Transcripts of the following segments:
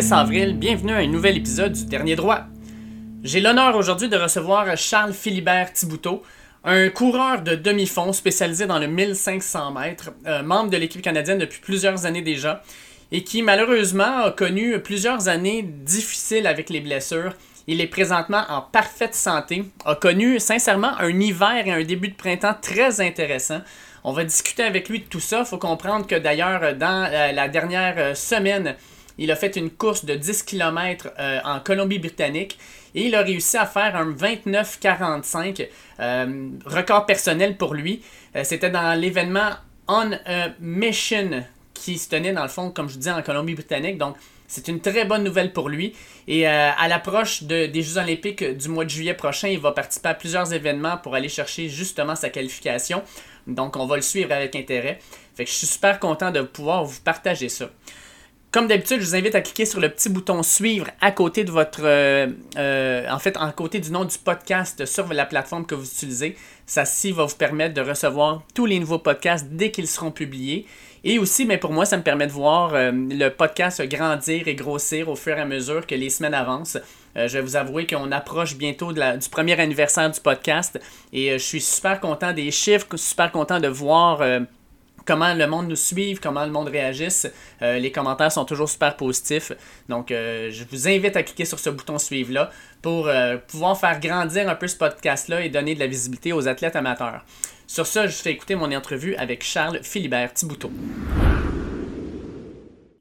6 avril. Bienvenue à un nouvel épisode du Dernier Droit. J'ai l'honneur aujourd'hui de recevoir Charles Philibert Thibouteau, un coureur de demi-fond spécialisé dans le 1500 mètres, euh, membre de l'équipe canadienne depuis plusieurs années déjà, et qui malheureusement a connu plusieurs années difficiles avec les blessures. Il est présentement en parfaite santé, a connu sincèrement un hiver et un début de printemps très intéressant. On va discuter avec lui de tout ça. Il faut comprendre que d'ailleurs, dans euh, la dernière euh, semaine, il a fait une course de 10 km euh, en Colombie-Britannique et il a réussi à faire un 29-45, record personnel pour lui. C'était dans l'événement On a Mission qui se tenait dans le fond, comme je dis, en Colombie-Britannique. Donc, c'est une très bonne nouvelle pour lui. Et à l'approche des Jeux olympiques du mois de juillet prochain, il va participer à plusieurs événements pour aller chercher justement sa qualification. Donc, on va le suivre avec intérêt. Fait que je suis super content de pouvoir vous partager ça. Comme d'habitude, je vous invite à cliquer sur le petit bouton suivre à côté de votre. Euh, euh, en fait, à côté du nom du podcast sur la plateforme que vous utilisez. Ça, ci va vous permettre de recevoir tous les nouveaux podcasts dès qu'ils seront publiés. Et aussi, mais pour moi, ça me permet de voir euh, le podcast grandir et grossir au fur et à mesure que les semaines avancent. je vais vous avouer qu'on approche bientôt du premier anniversaire du podcast et je suis super content des chiffres, super content de voir comment le monde nous suive, comment le monde réagisse. Euh, les commentaires sont toujours super positifs. Donc, euh, je vous invite à cliquer sur ce bouton suivre-là pour euh, pouvoir faire grandir un peu ce podcast-là et donner de la visibilité aux athlètes amateurs. Sur ça, je fais écouter mon entrevue avec Charles Philibert Thibouteau.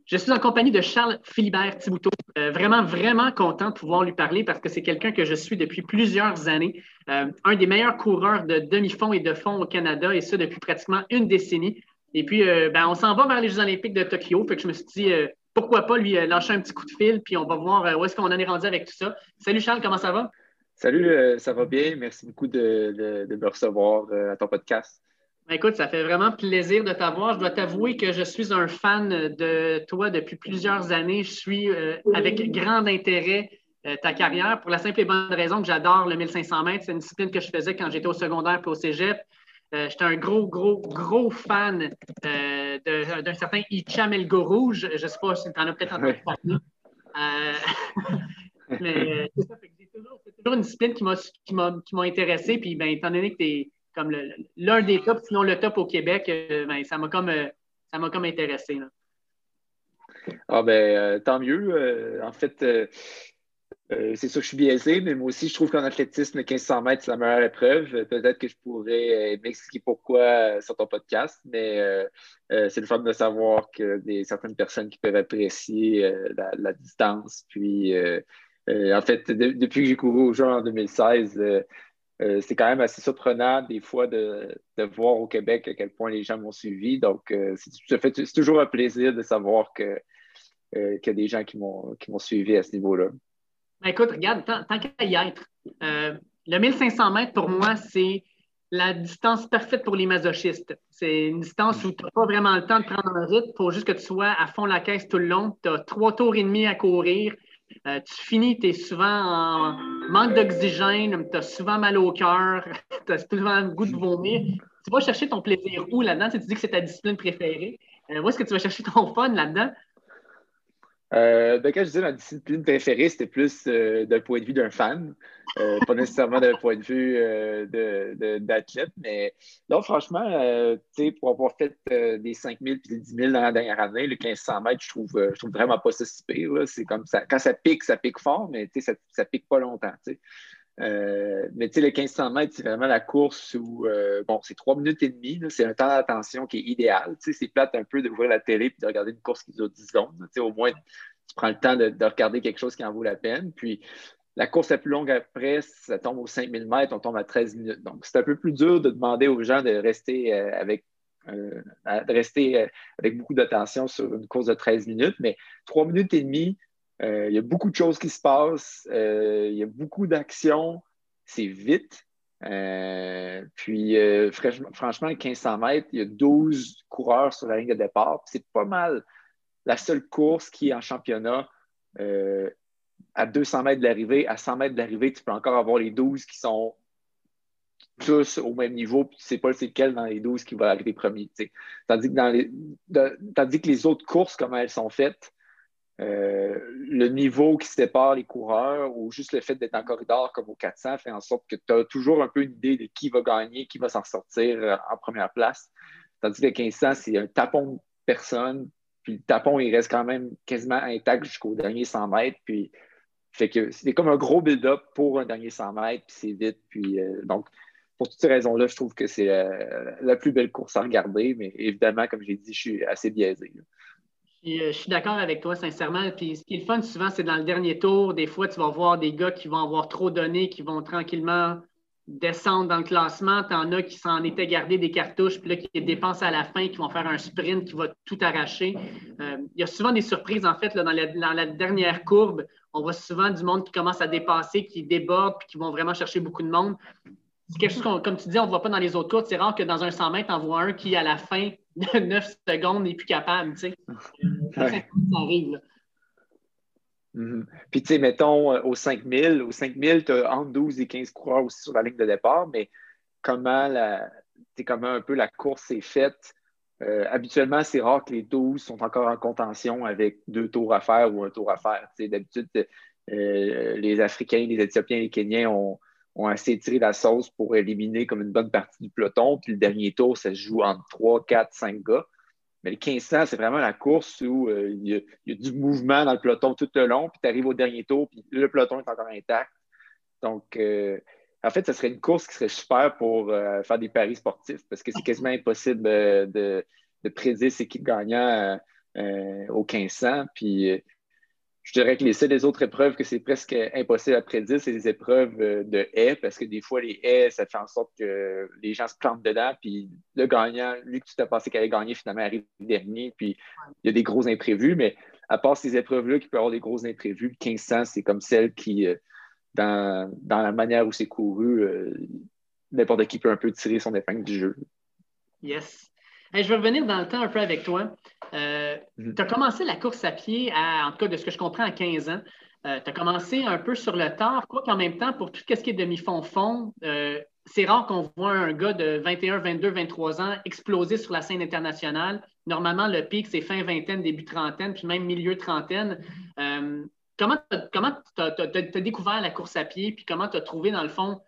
Je suis en compagnie de Charles Philibert Thibouteau. vraiment, vraiment content de pouvoir lui parler parce que c'est quelqu'un que je suis depuis plusieurs années. un des meilleurs coureurs de demi-fond et de fond au Canada, et ça depuis pratiquement une décennie. Et puis, euh, ben, on s'en va vers les Jeux Olympiques de Tokyo. Fait que je me suis dit, euh, pourquoi pas lui euh, lâcher un petit coup de fil, puis on va voir où est-ce qu'on en est rendu avec tout ça. Salut Charles, comment ça va? Salut, ça va bien. Merci beaucoup de, me recevoir à ton podcast. Ben, écoute, ça fait vraiment plaisir de t'avoir. Je dois t'avouer que je suis un fan de toi depuis plusieurs années. Je suis avec grand intérêt ta carrière pour la simple et bonne raison que j'adore le 1500 mètres. C'est une discipline que je faisais quand j'étais au secondaire et au cégep. Euh, j'étais un gros, gros, gros fan euh, d'un certain Icham Elgo Rouge. Je ne sais pas si tu en as peut-être entendu parler. Euh, mais c'est ça, c'est toujours, toujours, une discipline qui m'a intéressé. Puis, ben, étant donné que tu es comme l'un des tops, sinon le top au Québec, ben, ça m'a comme, comme intéressé. Ah ben, tant mieux. en fait, euh, c'est sûr que je suis biaisé, mais moi aussi, je trouve qu'en athlétisme, 1500 mètres, c'est la meilleure épreuve. Peut-être que je pourrais euh, m'expliquer pourquoi euh, sur ton podcast, mais c'est le fun de savoir que des certaines personnes qui peuvent apprécier la, distance. Puis, en fait, depuis que j'ai couru au jeu en 2016, c'est quand même assez surprenant des fois de, voir au Québec à quel point les gens m'ont suivi. Donc, c'est toujours un plaisir de savoir qu'il y a des gens qui m'ont suivi à ce niveau-là. Ben, écoute, regarde, tant, qu'à y être, euh, le 1500 mètres, pour moi, c'est la distance parfaite pour les masochistes. C'est une distance où tu n'as pas vraiment le temps de prendre un rythme. Faut juste que tu sois à fond la caisse tout le long. Tu as trois tours et demi à courir. Euh, tu finis, tu es souvent en manque d'oxygène, tu as souvent mal au cœur, tu as souvent le goût de vomir. Tu vas chercher ton plaisir où là-dedans? Tu dis que c'est ta discipline préférée. Euh, où est-ce que tu vas chercher ton fun là-dedans? Euh, ben, quand je disais ma discipline préférée, c'était plus euh, d'un point de vue d'un fan, euh, pas nécessairement d'un point de vue d'athlète. mais là, franchement, pour avoir fait des 5000 et des 10 000 dans la dernière année, le 1500 mètres, je trouve, je trouve vraiment pas ça si pire. Comme ça, quand ça pique, ça pique fort, mais ça, ça pique pas longtemps. Mais le 1500 mètres, c'est vraiment la course où, bon, c'est trois minutes et demie, c'est un temps d'attention qui est idéal. C'est plate un peu d'ouvrir la télé et de regarder une course qui dure 10 secondes. Au moins, tu prends le temps de, regarder quelque chose qui en vaut la peine. Puis la course la plus longue après, ça tombe aux 5000 mètres, on tombe à 13 minutes. Donc, c'est un peu plus dur de demander aux gens de rester euh, avec euh, rester euh, avec beaucoup d'attention sur une course de 13 minutes, mais 3 minutes et demie, il y a beaucoup de choses qui se passent, il y a beaucoup d'actions, c'est vite. puis, franchement, 1500 mètres, il y a 12 coureurs sur la ligne de départ. C'est pas mal la seule course qui en championnat, euh, à 200 mètres de l'arrivée, à 100 mètres de l'arrivée, tu peux encore avoir les 12 qui sont tous au même niveau, puis tu ne sais pas c'est lequel dans les 12 qui va arriver premier. Tandis que, tandis que les autres courses, comment elles sont faites, le niveau qui sépare les coureurs ou juste le fait d'être en corridor comme au 400 fait en sorte que tu as toujours un peu une idée de qui va gagner, qui va s'en sortir en première place. Tandis que le 1500, c'est un tapon de personnes, puis le tapon, il reste quand même quasiment intact jusqu'au dernier 100 mètres. Puis, fait que c'est comme un gros build-up pour un dernier 100 mètres, puis c'est vite. Puis, euh, donc, pour toutes ces raisons-là, je trouve que c'est la, plus belle course à regarder. Mais évidemment, comme j'ai dit, je suis assez biaisé. Euh, je suis d'accord avec toi, sincèrement. Puis ce qui est le fun souvent, c'est dans le dernier tour, des fois, tu vas voir des gars qui vont avoir trop donné, qui vont tranquillement descendre dans le classement. Tu en as qui s'en étaient gardés des cartouches, puis là, qui dépensent à la fin, qui vont faire un sprint qui va tout arracher. Euh, il y a souvent des surprises, en fait, là, dans, la, dernière courbe. On voit souvent du monde qui commence à dépasser, qui déborde, puis qui vont vraiment chercher beaucoup de monde. C'est quelque chose qu'on, comme tu dis, on ne voit pas dans les autres courses. C'est rare que dans un 100 mètres, on voit un qui, à la fin 9 secondes, n'est plus capable. Tu sais. Ça arrive. Là. Mhm. Puis, tu sais, mettons, euh, au 5000, au 5000, tu as entre 12 et 15 coureurs aussi sur la ligne de départ, mais comment, la, comment un peu la course est faite? Euh, habituellement, c'est rare que les 12 sont encore en contention avec deux tours à faire ou un tour à faire. D'habitude, euh, les Africains, les Éthiopiens, les Kenyans ont, ont assez tiré la sauce pour éliminer comme une bonne partie du peloton. Puis le dernier tour, ça se joue entre 3, 4, 5 gars. Mais le 1500, c'est vraiment la course où euh, il, y a, du mouvement dans le peloton tout le long, puis tu arrives au dernier tour, puis le peloton est encore intact. Donc, euh, en fait, ce serait une course qui serait super pour euh, faire des paris sportifs parce que c'est quasiment impossible de, de prédire c'est qui le au 1500. Puis, je dirais que les seules autres épreuves que c'est presque impossible à prédire, c'est les épreuves euh, de haies, parce que des fois, les haies, ça fait en sorte que les gens se plantent dedans, puis le gagnant, lui que tu t'as pensé qu'il allait gagner, finalement arrive dernier, puis il y a des gros imprévus, mais à part ces épreuves-là qui peuvent avoir des gros imprévus, le 1500, c'est comme celle qui, euh, dans, la manière où c'est couru, euh, n'importe qui peut un peu tirer son épingle du jeu. Yes je vais revenir dans le temps un peu avec toi. Tu as commencé la course à pied, à, en tout cas de ce que je comprends, à 15 ans. Euh, tu as commencé un peu sur le tard, quoi qu'en même temps, pour tout ce qui est demi-fond-fond, euh, c'est rare qu'on voit un gars de 21, 22, 23 ans exploser sur la scène internationale. Normalement, le pic, c'est fin vingtaine, début trentaine, puis même milieu trentaine. comment tu as, découvert la course à pied, puis comment tu as trouvé, dans le fond,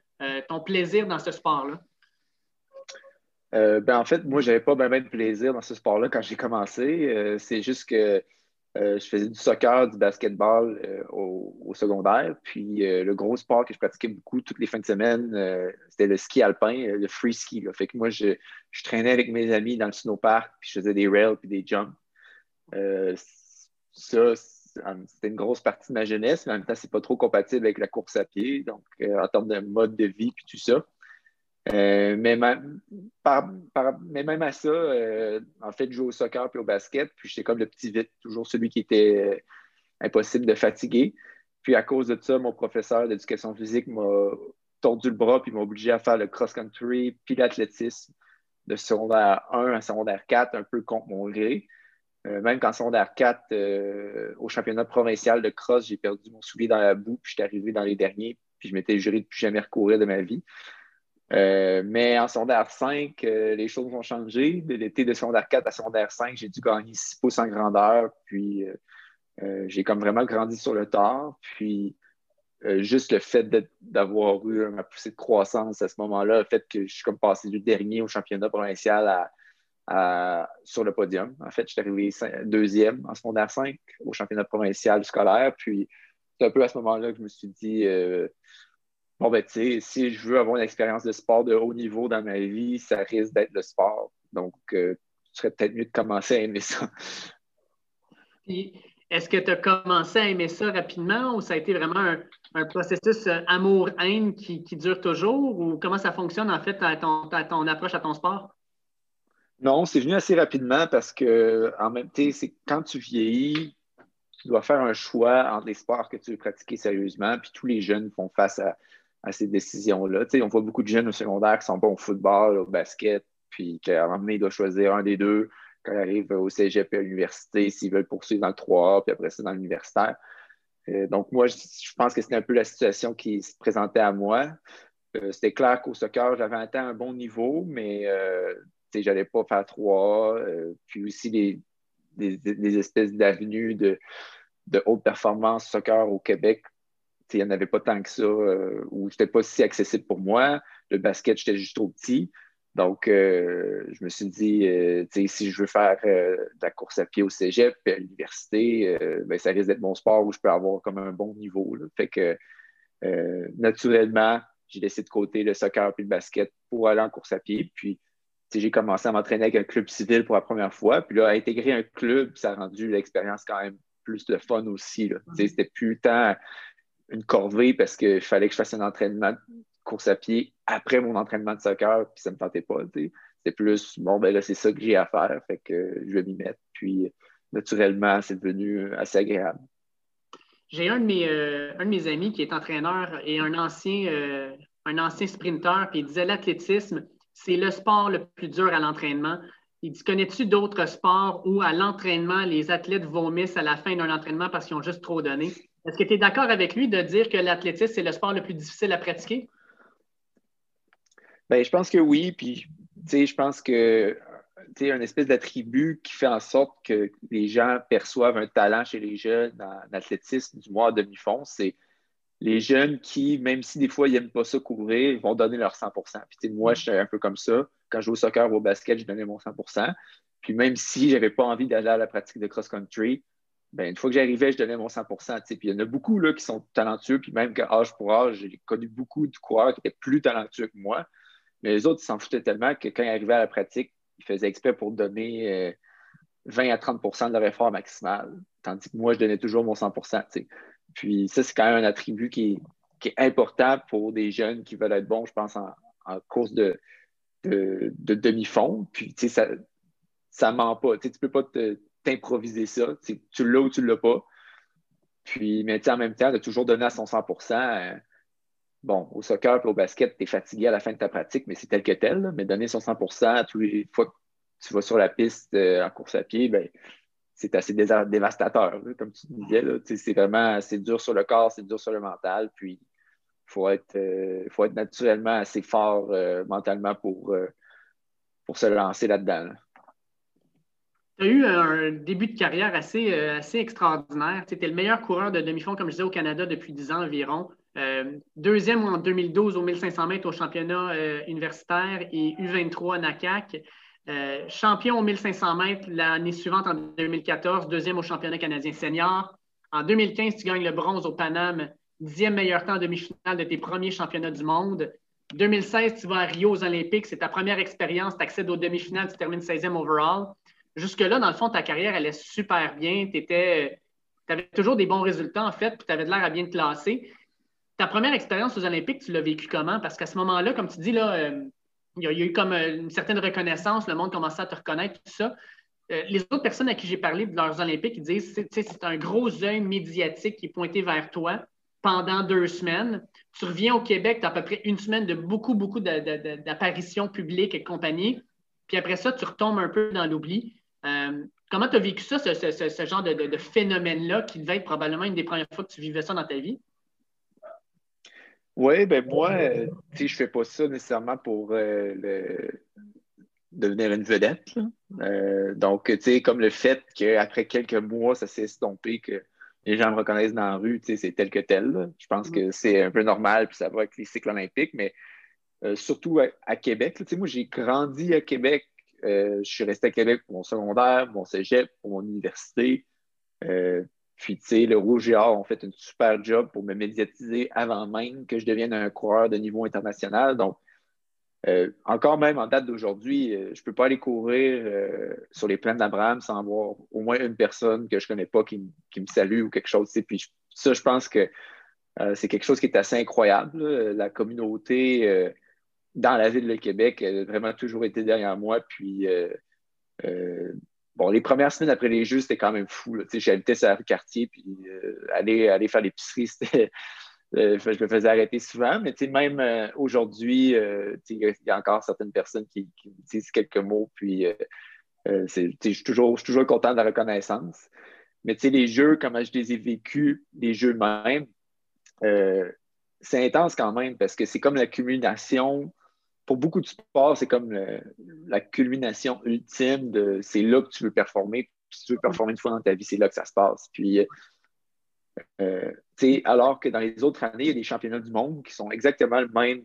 ton plaisir dans ce sport-là? Euh, ben, en fait, moi, je n'avais pas bien de plaisir dans ce sport-là quand j'ai commencé. Euh, c'est juste que euh, je faisais du soccer, du basketball au, secondaire. Puis le gros sport que je pratiquais beaucoup toutes les fins de semaine, c'était le ski alpin, le free ski. Fait que moi, je, traînais avec mes amis dans le snowpark, puis je faisais des rails puis des jumps. ça, c'était une grosse partie de ma jeunesse, mais en même temps, c'est pas trop compatible avec la course à pied, donc en termes de mode de vie puis tout ça. Euh, mais, même à ça, euh, en fait, je jouais au soccer puis au basket, puis j'étais comme le petit vite, toujours celui qui était euh, impossible de fatiguer. Puis à cause de ça, mon professeur d'éducation physique m'a tordu le bras puis m'a obligé à faire le cross-country puis l'athlétisme de secondaire 1 à secondaire 4, un peu contre mon gré. même qu'en secondaire 4, au championnat provincial de cross, j'ai perdu mon soulier dans la boue, puis j'étais arrivé dans les derniers, puis je m'étais juré de plus jamais recourir de ma vie. Euh, mais en secondaire 5, euh, les choses ont changé. De l'été de secondaire 4 à secondaire 5, j'ai dû gagner 6 pouces en grandeur. Puis euh, j'ai comme vraiment grandi sur le tard. Puis juste le fait d'avoir eu ma poussée de croissance à ce moment-là, le fait que je suis comme passé du dernier au championnat provincial sur le podium. En fait, je suis arrivé deuxième en secondaire 5 au championnat provincial scolaire. Puis c'est un peu à ce moment-là que je me suis dit bon, ben, tu sais, si je veux avoir une expérience de sport de haut niveau dans ma vie, ça risque d'être le sport. Donc, euh, ce serait peut-être mieux de commencer à aimer ça. Est-ce que tu as commencé à aimer ça rapidement ou ça a été vraiment un, processus euh, amour-haine qui, dure toujours? Ou comment ça fonctionne en fait à ton, ton approche à ton sport? Non, c'est venu assez rapidement parce que en même temps, c'est quand tu vieillis, tu dois faire un choix entre les sports que tu veux pratiquer sérieusement, puis tous les jeunes font face à, à ces décisions-là. on voit beaucoup de jeunes au secondaire qui sont bons au football, au basket, puis qu'à un moment donné, ils doivent choisir un des deux quand ils arrivent au cégep à l'université, s'ils veulent poursuivre dans le 3A, puis après ça, dans l'universitaire. Euh, donc, moi, je, pense que c'était un peu la situation qui se présentait à moi. Euh, c'était clair qu'au soccer, j'avais atteint un bon niveau, mais euh, je n'allais pas faire 3A. puis aussi, les, espèces d'avenues de de haute performance soccer au Québec, il n'y en avait pas tant que ça, euh, ou c'était pas si accessible pour moi. Le basket, j'étais juste trop petit. Donc, euh, je me suis dit, euh, si je veux faire de la course à pied au cégep, à l'université, ben, ça risque d'être mon sport où je peux avoir comme un bon niveau. Fait que, naturellement, j'ai laissé de côté le soccer et le basket pour aller en course à pied. Puis, j'ai commencé à m'entraîner avec un club civil pour la première fois. Puis là, à intégrer un club, ça a rendu l'expérience quand même plus de fun aussi. C'était plus tant une corvée parce qu'il fallait que je fasse un entraînement de course à pied après mon entraînement de soccer, puis ça ne me tentait pas. C'était plus, bon, ben là, c'est ça que j'ai à faire, fait que je vais m'y mettre. Puis, naturellement, c'est devenu assez agréable. J'ai un, de mes, euh, un de mes amis qui est entraîneur et un ancien, euh, un ancien sprinter, puis il disait l'athlétisme, c'est le sport le plus dur à l'entraînement. Il dit Connais-tu d'autres sports où à l'entraînement, les athlètes vomissent à la fin d'un entraînement parce qu'ils ont juste trop donné? Est-ce que tu es d'accord avec lui de dire que l'athlétisme, c'est le sport le plus difficile à pratiquer? Bien, je pense que oui. Puis, je pense que tu un espèce d'attribut qui fait en sorte que les gens perçoivent un talent chez les jeunes en athlétisme, du moins demi-fond, c'est les jeunes qui, même si des fois ils n'aiment pas ça courir, vont donner leur 100% Puis moi, je suis un peu comme ça. Quand je joue au soccer ou au basket, je donnais mon 100% Puis même si je n'avais pas envie d'aller à la pratique de cross-country, ben, une fois que j'arrivais, je donnais mon 100 Puis il y en a beaucoup là, qui sont talentueux, puis même qu'âge pour âge, j'ai connu beaucoup de coureurs qui étaient plus talentueux que moi. Mais les autres, ils s'en foutaient tellement que quand ils arrivaient à la pratique, ils faisaient exprès pour donner 20 euh, à 30% de leur effort maximal. Tandis que moi, je donnais toujours mon 100% puis ça, c'est quand même un attribut qui est, important pour des jeunes qui veulent être bons, je pense, en, course de, de, demi-fond. Puis, tu ça ne ment pas. Tu ne peux pas t'improviser ça. Tu l'as ou tu l'as pas. Puis, mais en même temps, de toujours donner à son 100 euh, Bon, au soccer et au basket, tu es fatigué à la fin de ta pratique, mais c'est tel que tel. mais donner son 100 tous les fois que tu vas sur la piste euh, en course à pied, ben, c'est assez dévastateur, comme tu disais. C'est vraiment assez dur sur le corps, c'est dur sur le mental. Puis, il faut, être, euh, faut être naturellement assez fort euh, mentalement pour, pour se lancer là-dedans. Tu as eu un début de carrière assez, assez extraordinaire. Tu étais le meilleur coureur de demi-fond, comme je disais, au Canada depuis 10 ans environ. deuxième en 2012 au 1500 mètres au championnat universitaire et U23 à NACAC. Euh, champion au 1500 mètres l'année suivante, en 2014, deuxième au championnat canadien senior. En 2015, tu gagnes le bronze au Paname, dixième meilleur temps en demi-finale de tes premiers championnats du monde. 2016, tu vas à Rio aux Olympiques, c'est ta première expérience, tu accèdes aux demi-finales, tu termines 16e overall. Jusque-là, dans le fond, ta carrière, est super bien. Tu avais toujours des bons résultats, en fait, puis tu avais de l'air à bien te classer. Ta première expérience aux Olympiques, tu l'as vécu comment? Parce qu'à ce moment-là, comme tu dis, là, euh, il y, a, eu comme euh, une certaine reconnaissance, le monde commençait à te reconnaître, tout ça. Euh, les autres personnes à qui j'ai parlé de leurs Olympiques, ils disent c'est un gros œil médiatique qui est pointé vers toi pendant deux semaines. Tu reviens au Québec, tu as à peu près une semaine de beaucoup, beaucoup d'apparitions publiques et compagnie. Puis après ça, tu retombes un peu dans l'oubli. Euh, comment tu as vécu ça, ce genre de, phénomène-là, qui devait être probablement une des premières fois que tu vivais ça dans ta vie? Oui, ben moi, euh, je ne fais pas ça nécessairement pour euh, devenir une vedette. Euh, donc, tu sais, comme le fait qu'après quelques mois, ça s'est estompé, que les gens me reconnaissent dans la rue, tu sais, c'est tel que tel. Je pense que c'est un peu normal, puis ça va avec les cycles olympiques, mais surtout à, Québec. Tu sais, moi, j'ai grandi à Québec. Je suis resté à Québec pour mon secondaire, mon cégep, pour mon université. Puis, tu sais, le Rouge et Or ont fait un super job pour me médiatiser avant même que je devienne un coureur de niveau international. Donc, euh, encore même en date d'aujourd'hui, euh, je ne peux pas aller courir euh, sur les plaines d'Abraham sans avoir au moins une personne que je ne connais pas qui, me salue ou quelque chose. Puis ça, je pense que c'est quelque chose qui est assez incroyable. La communauté dans la ville de Québec a vraiment toujours été derrière moi. Puis Bon, les premières semaines après les Jeux, c'était quand même fou. J'habitais sur le quartier, puis euh, aller, aller faire l'épicerie. Euh, je me faisais arrêter souvent, mais même euh, aujourd'hui, il y a encore certaines personnes qui, me disent quelques mots, puis je suis toujours, toujours content de la reconnaissance. Mais les jeux, comment je les ai vécus, les jeux même, c'est intense quand même parce que c'est comme l'accumulation pour beaucoup de sports, c'est comme la culmination ultime de c'est là que tu veux performer. si tu veux performer une fois dans ta vie, c'est là que ça se passe. Puis Euh, alors que dans les autres années, il y a des championnats du monde qui sont exactement le même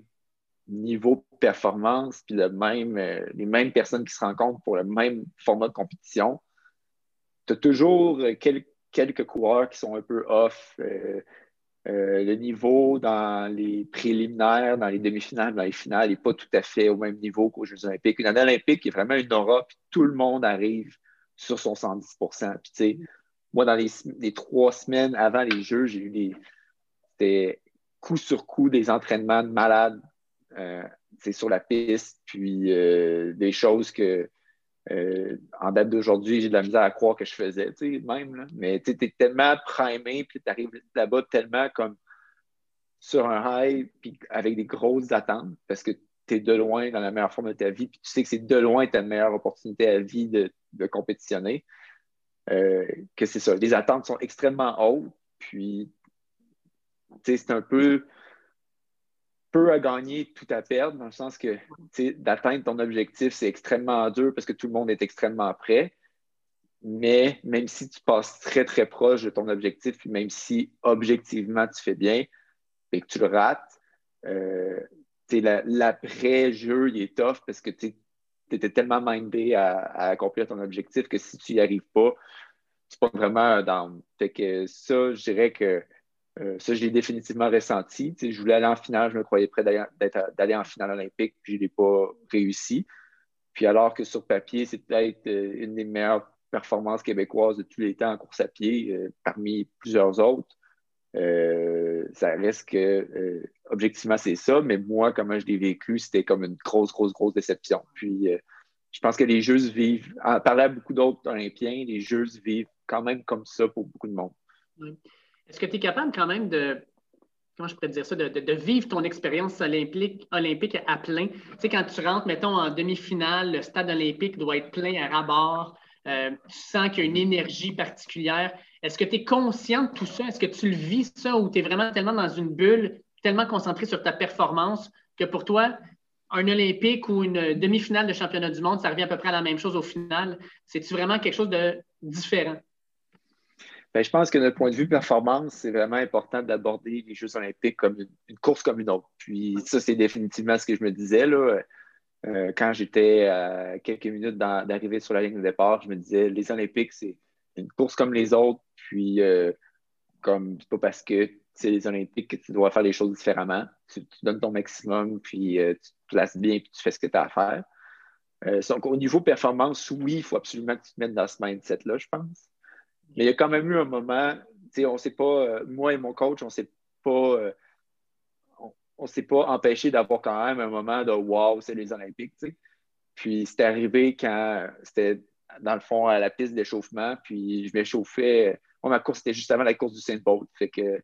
niveau de performance, puis le même, euh, les mêmes personnes qui se rencontrent pour le même format de compétition. Tu as toujours quelques coureurs qui sont un peu off. Euh, le niveau dans les préliminaires, dans les demi-finales, dans les finales n'est pas tout à fait au même niveau qu'aux Jeux olympiques. Une année olympique est vraiment une aura, puis tout le monde arrive sur son 110 Puis, moi, dans les, trois semaines avant les Jeux, j'ai eu des, des coup sur coup des entraînements de malades euh, sur la piste, puis euh, des choses que euh, en date d'aujourd'hui, j'ai de la misère à croire que je faisais, même. Là. Mais tu es tellement primé, puis tu arrives là-bas tellement comme sur un high, puis avec des grosses attentes, parce que tu es de loin dans la meilleure forme de ta vie, puis tu sais que c'est de loin ta meilleure opportunité à vie de, de compétitionner. Euh, que c'est ça. Les attentes sont extrêmement hautes, puis c'est un peu peu à gagner, tout à perdre, dans le sens que d'atteindre ton objectif, c'est extrêmement dur parce que tout le monde est extrêmement prêt. Mais même si tu passes très, très proche de ton objectif, puis même si objectivement tu fais bien et que tu le rates, euh, l'après-jeu, il est tough parce que tu étais tellement mindé à, accomplir ton objectif que si tu n'y arrives pas, tu pas vraiment dans. Fait que ça, je dirais que euh, ça, je l'ai définitivement ressenti. je voulais aller en finale, je me croyais prêt d'aller en finale olympique, puis je n'ai pas réussi. Puis alors que sur papier, c'est peut-être euh, une des meilleures performances québécoises de tous les temps en course à pied, euh, parmi plusieurs autres. ça reste que objectivement, c'est ça, mais moi, comment je l'ai vécu, c'était comme une grosse, grosse, grosse déception. Puis, je pense que les Jeux vivent, en parlant à beaucoup d'autres Olympiens, les Jeux vivent quand même comme ça pour beaucoup de monde. Est-ce que tu es capable quand même de, comment je pourrais dire ça, de, vivre ton expérience olympique, olympique à plein? Tu sais, quand tu rentres, mettons, en demi-finale, le stade olympique doit être plein à rabord. Euh, tu sens qu'il y a une énergie particulière. Est-ce que tu es conscient de tout ça? Est-ce que tu le vis, ça, ou tu es vraiment tellement dans une bulle tellement concentré sur ta performance que pour toi, un Olympique ou une demi-finale de championnat du monde, ça revient à peu près à la même chose au final? C'est-tu vraiment quelque chose de différent? Bien, je pense que d'un point de vue performance, c'est vraiment important d'aborder les Jeux olympiques comme une, course comme une autre. Puis ça, c'est définitivement ce que je me disais. Là. Euh, quand j'étais à quelques minutes d'arriver sur la ligne de départ, je me disais, les Olympiques, c'est une course comme les autres. Puis, euh, comme, c'est pas parce que c'est les Olympiques que tu dois faire les choses différemment. Tu, donnes ton maximum, puis euh, tu te places bien, puis tu fais ce que tu as à faire. Donc, au niveau performance, oui, il faut absolument que tu te mettes dans ce mindset-là, je pense. Mais il y a quand même eu un moment, tu sais, on ne s'est pas, euh, moi et mon coach, on ne s'est pas, on, s'est pas empêché d'avoir quand même un moment de wow, c'est les Olympiques, tu sais. Puis c'est arrivé quand c'était dans le fond à la piste d'échauffement, puis je m'échauffais. Moi, ma course, c'était juste avant la course du Saint-Paul. Fait que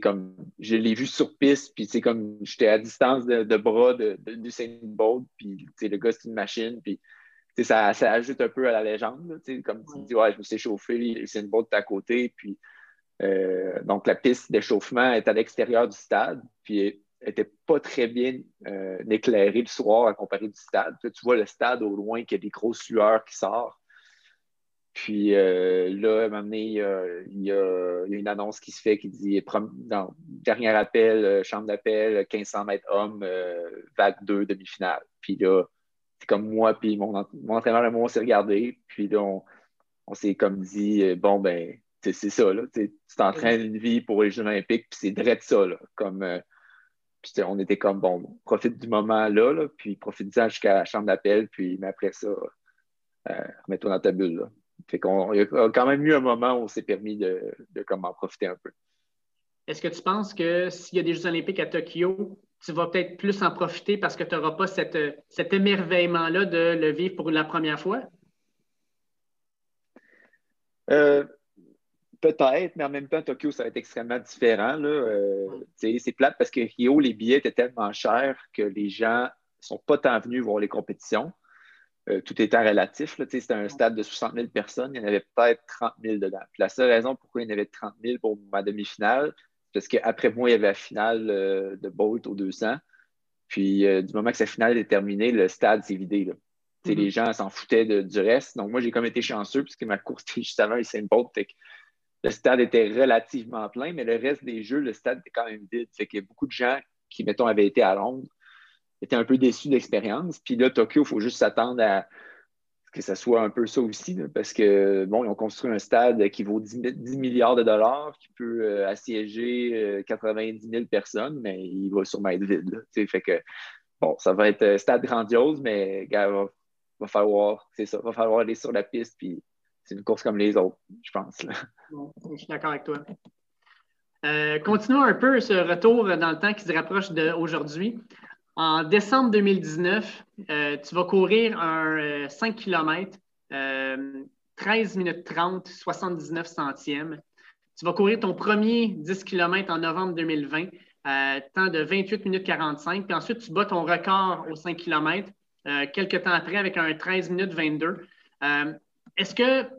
comme, je l'ai vu sur piste, puis c'est comme j'étais à distance de, bras de, Usain Bolt, puis le gars, c'est une machine, puis ça, ça, ajoute un peu à la légende. comme tu dis, ouais, je me suis chauffé, Usain Bolt est à côté, puis euh, donc la piste d'échauffement est à l'extérieur du stade, puis n'était pas très bien euh, éclairée le soir à comparer du stade. tu vois le stade au loin, qu'il y a des grosses lueurs qui sortent. Puis euh, là, à un moment donné, il y, a, une annonce qui se fait qui dit dernier appel, chambre d'appel, 1500 mètres hommes, vague 2, demi-finale. Puis là, c'est comme moi, puis mon, entraîneur et moi, on s'est regardé. Puis là, on, s'est comme dit bon, ben, c'est ça, là. Tu t'entraînes une vie pour les Jeux Olympiques, puis c'est de ça, là. Comme, puis on était comme bon, profite du moment là, là puis profite-en jusqu'à la chambre d'appel, puis après ça, remets-toi dans ta bulle, là. Fait qu'on, y a quand même eu un moment où on s'est permis de, de en profiter un peu. Est-ce que tu penses que s'il y a des Jeux olympiques à Tokyo, tu vas peut-être plus en profiter parce que tu n'auras pas cet émerveillement-là de le vivre pour la première fois? Euh, peut-être, mais en même temps, Tokyo, ça va être extrêmement différent. Euh, c'est plate parce que Rio, les billets étaient tellement chers que les gens ne sont pas tant venus voir les compétitions. Euh, tout étant relatif. C'était un stade de 60 000 personnes, il y en avait peut-être 30 000 dedans. la seule raison pourquoi il y en avait 30 000 pour ma demi-finale, parce qu'après moi, il y avait la finale euh, de Bolt au 200. Puis euh, du moment que sa finale est terminée, le stade s'est vidé. Là. Mm-hmm. Les gens s'en foutaient du reste. Donc moi, j'ai comme été chanceux puisque ma course était juste avant les Saint Bolt. le stade était relativement plein, mais le reste des jeux, le stade était quand même vide. Fait qu'il y a beaucoup de gens qui, mettons, avaient été à Londres, étaient un peu déçus de l'expérience. Puis là, Tokyo, il faut juste s'attendre à que ça soit un peu ça aussi, parce que, bon, ils ont construit un stade qui vaut 10, milliards de dollars, qui peut euh, assiéger 90 euh, 000 personnes, mais il va sûrement être vide. fait que, bon, ça va être un stade grandiose, mais, gars, va, falloir, c'est ça, va falloir aller sur la piste, puis c'est une course comme les autres, je pense. Là. je suis d'accord avec toi. Euh, continuons un peu ce retour dans le temps qui se rapproche d'aujourd'hui. En décembre 2019, euh, tu vas courir un 5 km, 13 minutes 30, 79 centièmes. Tu vas courir ton premier 10 km en novembre 2020, euh, temps de 28 minutes 45. Puis ensuite, tu bats ton record au 5 km euh, quelques temps après avec un 13 minutes 22. Est-ce que,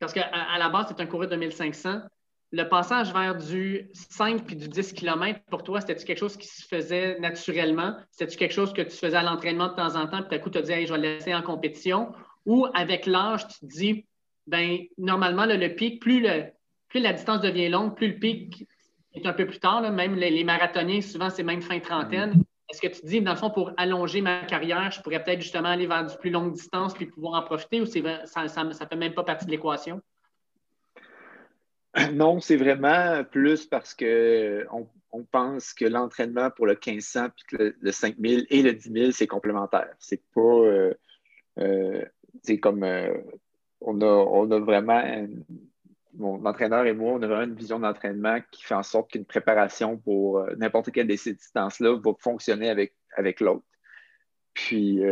parce qu'à la base, c'est un coureur de 1500, le passage vers du 5 puis du 10 km, pour toi, c'était-tu quelque chose qui se faisait naturellement? C'était-tu quelque chose que tu faisais à l'entraînement de temps en temps, puis tout coup, tu te dis, je vais le laisser en compétition? Ou avec l'âge, tu te dis, ben normalement, le pic, plus la distance devient longue, plus le pic est un peu plus tard. Même les, marathoniens, souvent, c'est même fin trentaine. Est-ce que tu te dis, dans le fond, pour allonger ma carrière, je pourrais peut-être justement aller vers du plus longue distance puis pouvoir en profiter ou ça ne fait même pas partie de l'équation? Non, c'est vraiment plus parce qu'on on pense que l'entraînement pour le 1500 puis que le, 5000 et le 10 000, c'est complémentaire. C'est pas. Euh, euh, c'est comme. Euh, on, a, on a vraiment. mon entraîneur et moi, on a vraiment une vision d'entraînement qui fait en sorte qu'une préparation pour n'importe quelle de ces distances-là va fonctionner avec, avec l'autre. Puis,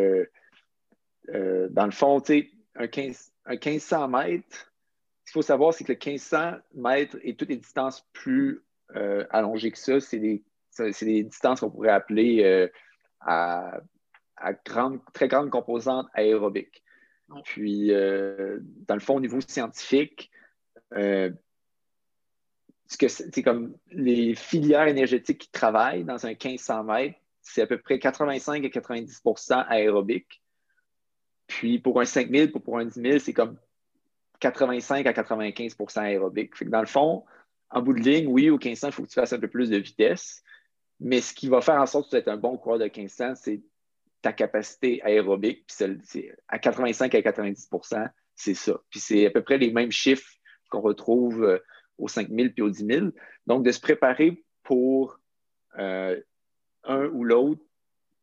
dans le fond, tu sais, un, 15, un 1500 mètres, qu'il faut savoir, c'est que le 1500 mètres et toutes les distances plus euh, allongées que ça, c'est des, distances qu'on pourrait appeler euh, à, très grande composante aérobique. Puis, euh, dans le fond, au niveau scientifique, c'est comme les filières énergétiques qui travaillent dans un 1500 mètres, c'est à peu près 85 à 90% aérobique. Puis pour un 5000, pour, pour un 10 000, c'est comme 85 à 95% aérobique. Dans le fond, en bout de ligne, oui, au 1500, il faut que tu fasses un peu plus de vitesse. Mais ce qui va faire en sorte que tu es un bon coureur de 1500, c'est ta capacité aérobique. Puis à 85 à 90% c'est ça. Puis c'est à peu près les mêmes chiffres qu'on retrouve euh, au 5000 puis au 10 000. Donc, de se préparer pour euh, un ou l'autre,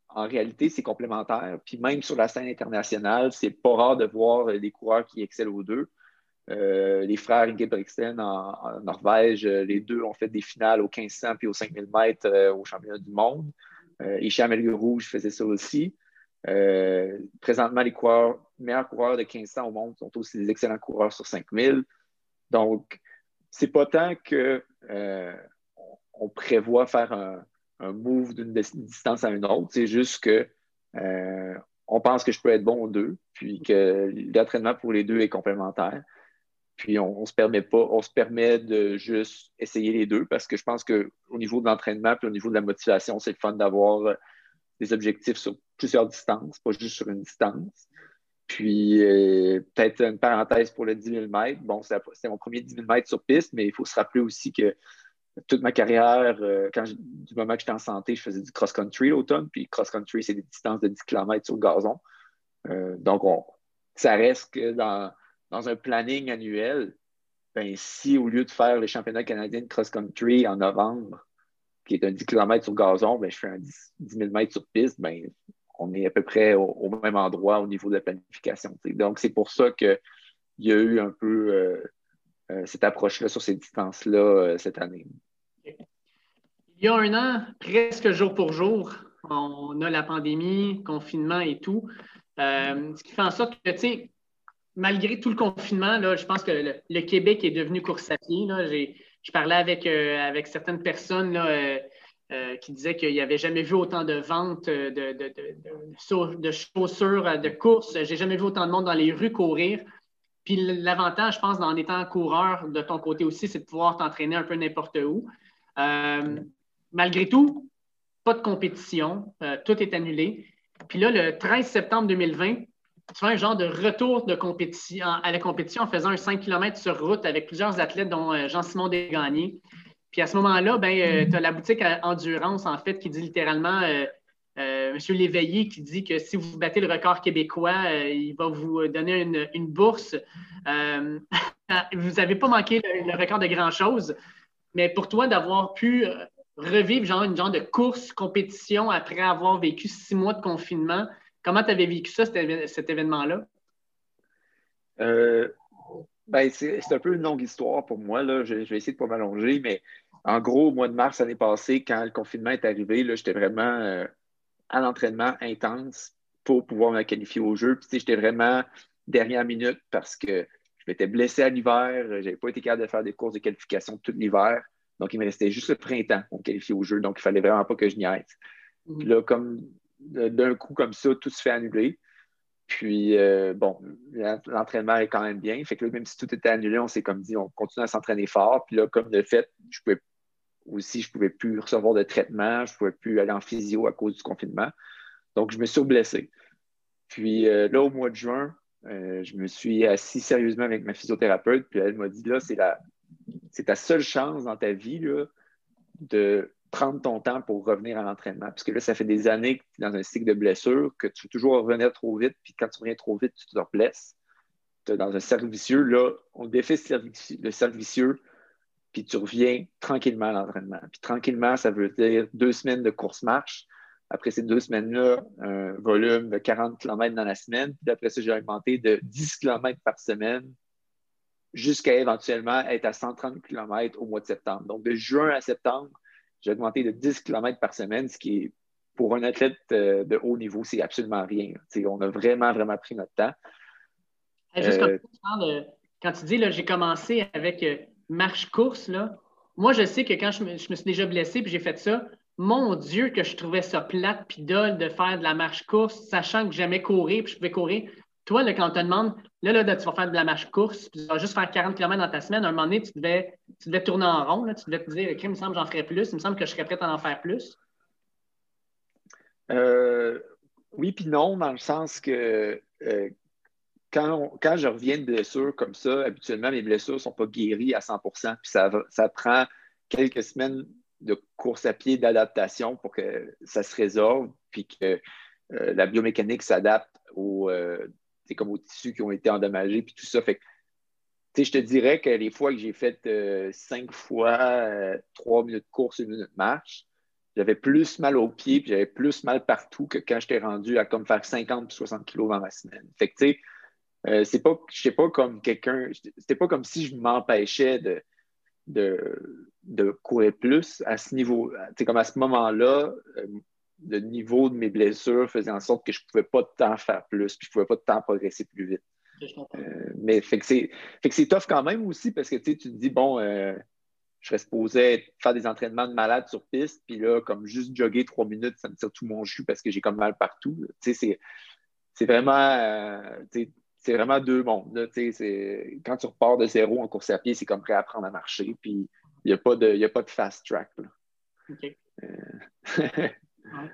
en réalité, c'est complémentaire. Puis même sur la scène internationale, c'est pas rare de voir des coureurs qui excellent aux deux. Euh, les frères Ingebrigtsen en, en, Norvège, euh, les deux ont fait des finales au 1500 puis au 5000 mètres euh, au championnat du monde. Hicham El Rouge faisait ça aussi. présentement, les meilleurs coureurs de 1500 au monde sont aussi des excellents coureurs sur 5000. Donc, c'est pas tant qu'on on prévoit faire un, move d'une distance à une autre, c'est juste que on pense que je peux être bon aux deux, puis que l'entraînement pour les deux est complémentaire. Puis on, se permet pas, on se permet de juste essayer les deux parce que je pense qu'au niveau de l'entraînement puis au niveau de la motivation, c'est le fun d'avoir euh, des objectifs sur plusieurs distances, pas juste sur une distance. Puis euh, peut-être une parenthèse pour le 10 000 mètres. Bon, c'est mon premier 10 000 mètres sur piste, mais il faut se rappeler aussi que toute ma carrière, euh, quand du moment que j'étais en santé, je faisais du cross-country l'automne. Puis cross-country, c'est des distances de 10 km sur le gazon. donc, ça reste que dans dans un planning annuel, ben, si au lieu de faire les championnats canadiens de cross-country en novembre, qui est un 10 km sur gazon, ben, je fais un 10, 000 mètres sur piste, ben, on est à peu près au, même endroit au niveau de la planification. Donc, c'est pour ça qu'il y a eu un peu euh, euh, cette approche-là sur ces distances-là euh, cette année. Il y a un an, presque jour pour jour, on a la pandémie, confinement et tout. ce qui fait en sorte que, tu sais, malgré tout le confinement, là, je pense que le, Québec est devenu course à pied. Je parlais avec, euh, avec certaines personnes euh, euh, qui disaient qu'il n'y avait jamais vu autant de ventes de, de, de, chaussures de course. J'ai jamais vu autant de monde dans les rues courir. Puis l'avantage, je pense, en étant coureur de ton côté aussi, c'est de pouvoir t'entraîner un peu n'importe où. malgré tout, pas de compétition, tout est annulé. Puis là, le 13 septembre 2020, tu fais un genre de retour de compétition, à la compétition en faisant un 5 km sur route avec plusieurs athlètes, dont euh, Jean-Simon Desgagnés. Puis à ce moment-là, ben, euh, tu as la boutique Endurance, en fait, qui dit littéralement euh, M. Léveillé qui dit que si vous battez le record québécois, il va vous donner une, bourse. vous n'avez pas manqué le, record de grand-chose, mais pour toi, d'avoir pu revivre genre, une genre de course, compétition après avoir vécu six mois de confinement, comment tu avais vécu ça, cet, événement-là? Ben, c'est un peu une longue histoire pour moi. Là. Je, vais essayer de ne pas m'allonger, mais en gros, au mois de mars l'année passée, quand le confinement est arrivé, j'étais vraiment euh, à l'entraînement intense pour pouvoir me qualifier au jeu. Puis, j'étais vraiment dernière minute parce que je m'étais blessé à l'hiver, je n'avais pas été capable de faire des courses de qualification tout l'hiver. Donc, il me restait juste le printemps pour me qualifier au jeu. Donc, il ne fallait vraiment pas que je n'y aille. Mm-hmm. Puis là, comme d'un coup comme ça, tout se fait annuler. Puis, euh, bon, l'entraînement est quand même bien. Fait que là, même si tout était annulé, on s'est comme dit, on continue à s'entraîner fort. Puis là, comme de fait, je pouvais aussi, je pouvais plus recevoir de traitement, je pouvais plus aller en physio à cause du confinement. Donc, je me suis blessé. Puis euh, là, au mois de juin, euh, je me suis assis sérieusement avec ma physiothérapeute, puis elle m'a dit là, c'est ta seule chance dans ta vie là, de prendre ton temps pour revenir à l'entraînement. Parce que là, ça fait des années que tu es dans un cycle de blessure, que tu veux toujours revenir trop vite, puis quand tu reviens trop vite, tu te blesses. Tu es dans un cercle vicieux. Là, on défait le cercle vicieux, puis tu reviens tranquillement à l'entraînement. Puis tranquillement, ça veut dire deux semaines de course-marche. Après ces deux semaines-là, un volume de 40 km dans la semaine. Puis après ça, j'ai augmenté de 10 km par semaine jusqu'à éventuellement être à 130 km au mois de septembre. Donc, de juin à septembre, j'ai augmenté de 10 km par semaine, ce qui est, pour un athlète euh, de haut niveau, c'est absolument rien. on a vraiment, vraiment pris notre temps. Juste euh, quand tu dis, j'ai commencé avec euh, marche-course, moi, je sais que quand je me, suis déjà blessé puis j'ai fait ça, mon Dieu, que je trouvais ça plate puis dole de faire de la marche-course, sachant que j'aimais courir puis je pouvais courir. Toi, quand on te demande, là, là, tu vas faire de la marche-course, puis tu vas juste faire 40 km dans ta semaine, à un moment donné, tu devais, tu devais tourner en rond, tu devais te dire, OK, il me semble que j'en ferais plus, il me semble que je serais prêt à en faire plus. Euh, oui, puis non, dans le sens que euh, quand, quand, je reviens de blessures comme ça, habituellement, mes blessures ne sont pas guéries à 100 puis ça, ça prend quelques semaines de course à pied d'adaptation pour que ça se résolve, puis que euh, la biomécanique s'adapte au, c'est comme aux tissus qui ont été endommagés, puis tout ça. Fait je te dirais que les fois que j'ai fait euh, cinq fois euh, trois minutes de course, une minute de marche, j'avais plus mal aux pieds, puis j'avais plus mal partout que quand j'étais rendu à comme faire 50 puis 60 kilos dans ma semaine. Fait que, tu sais, euh, c'est pas, pas comme quelqu'un, c'était pas comme si je m'empêchais de, de, de, courir plus à ce niveau. Comme à ce moment-là, le niveau de mes blessures faisait en sorte que je ne pouvais pas de temps faire plus, puis je ne pouvais pas de temps progresser plus vite. Euh, mais fait que c'est tough quand même aussi parce que tu te dis, bon, euh, je serais supposé faire des entraînements de malade sur piste, puis là, comme juste jogger trois minutes, ça me tire tout mon jus parce que j'ai comme mal partout. C'est vraiment, euh, c'est vraiment deux mondes. Là, quand tu repars de zéro en course à pied, c'est comme réapprendre à marcher, puis il n'y a, pas de, a pas de fast track. OK.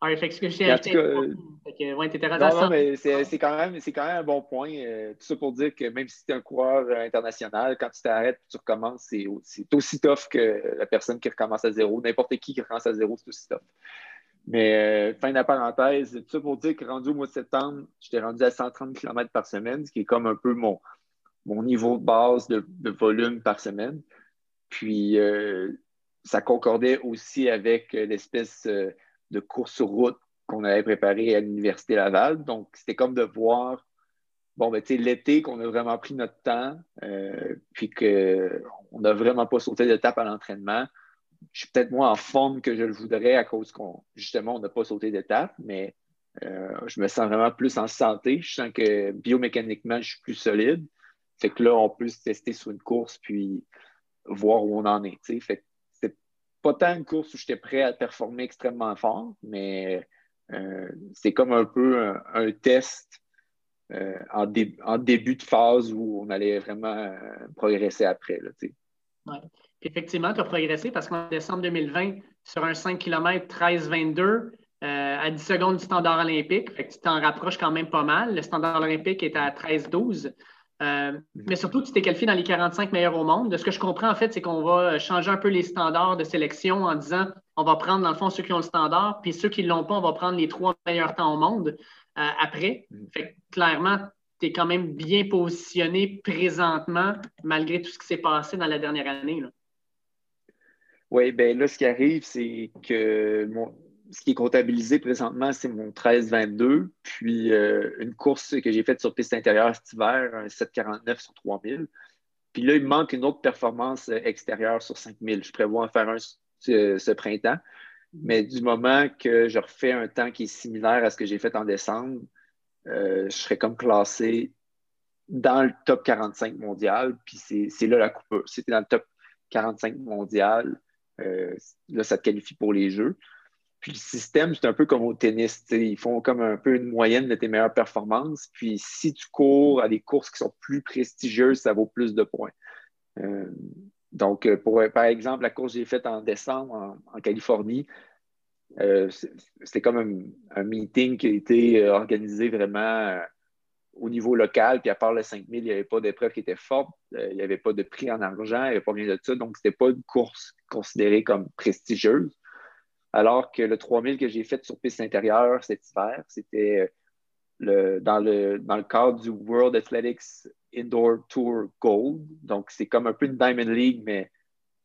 Ah, fait que ce que j'ai acheté. Euh, non, non, mais c'est quand, même, quand même un bon point. Euh, tout ça pour dire que même si tu es un coureur euh, international, quand tu t'arrêtes et tu recommences, c'est aussi, aussi tough que la personne qui recommence à zéro. N'importe qui qui recommence à zéro, c'est aussi tough. Mais fin de la parenthèse, tout ça pour dire que rendu au mois de septembre, j'étais rendu à 130 km par semaine, ce qui est comme un peu mon, mon niveau de base de, de volume par semaine. Puis ça concordait aussi avec euh, l'espèce euh, de course sur route qu'on avait préparée à l'Université Laval. Donc, c'était comme de voir, bon, ben, tu sais, l'été qu'on a vraiment pris notre temps, euh, puis qu'on n'a vraiment pas sauté d'étape à l'entraînement. Je suis peut-être moins en forme que je le voudrais à cause qu'on, justement, on n'a pas sauté d'étape, mais je me sens vraiment plus en santé. Je sens que biomécaniquement, je suis plus solide. Fait que là, on peut se tester sur une course, puis voir où on en est. Fait pas tant une course où j'étais prêt à performer extrêmement fort, mais euh, c'est comme un peu un, test euh, en, début de phase où on allait vraiment euh, progresser après. Là, Effectivement, tu as progressé parce qu'en décembre 2020, sur un 5 km 13-22, à 10 secondes du standard olympique. tu t'en rapproches quand même pas mal. Le standard olympique est à 13-12. Mhm. mais surtout, tu t'es qualifié dans les 45 meilleurs au monde. De ce que je comprends, en fait, c'est qu'on va changer un peu les standards de sélection en disant on va prendre, dans le fond, ceux qui ont le standard, puis ceux qui ne l'ont pas, on va prendre les trois meilleurs temps au monde après. Mhm. Fait clairement, tu es quand même bien positionné présentement, malgré tout ce qui s'est passé dans la dernière année. Oui, bien là, ce qui arrive, c'est que ce qui est comptabilisé présentement, c'est mon 13-22, puis euh, une course que j'ai faite sur piste intérieure cet hiver, un 7,49 sur 3000. Puis là, il me manque une autre performance extérieure sur 5000. Je prévois en faire un ce printemps. Mais du moment que je refais un temps qui est similaire à ce que j'ai fait en décembre, euh, je serais comme classé dans le top 45 mondial, puis c'est là la coupe. Si tu dans le top 45 mondial, euh, là, ça te qualifie pour les Jeux. Le système, c'est un peu comme au tennis. Ils font comme un peu une moyenne de tes meilleures performances. Puis si tu cours à des courses qui sont plus prestigieuses, ça vaut plus de points. Euh, donc, pour, par exemple, la course que j'ai faite en décembre en Californie, euh, c'était comme un, meeting qui a été euh, organisé vraiment euh, au niveau local. Puis à part le 5000, il n'y avait pas d'épreuve qui était forte. il n'y avait pas de prix en argent, il n'y avait pas rien de ça. Donc, ce n'était pas une course considérée comme prestigieuse. Alors que le 3000 que j'ai fait sur piste intérieure cet hiver, c'était le, dans, le, dans le cadre du World Athletics Indoor Tour Gold. Donc, c'est comme un peu une Diamond League, mais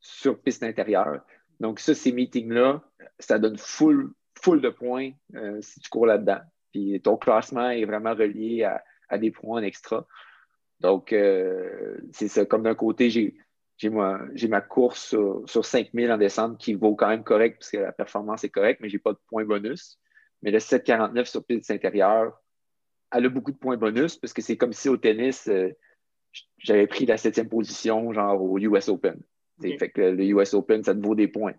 sur piste intérieure. Donc, ça, ces meetings-là, ça donne full, full de points euh, si tu cours là-dedans. Puis ton classement est vraiment relié à, des points en extra. Donc, euh, c'est ça. Comme d'un côté, j'ai, ma, course sur, sur 5000 en décembre qui vaut quand même correct parce que la performance est correcte, mais je n'ai pas de points bonus. Mais le 749 sur piste intérieure, elle a beaucoup de points bonus parce que c'est comme si au tennis, euh, j'avais pris la septième position, genre au US Open. Fait que le US Open, ça te vaut des points.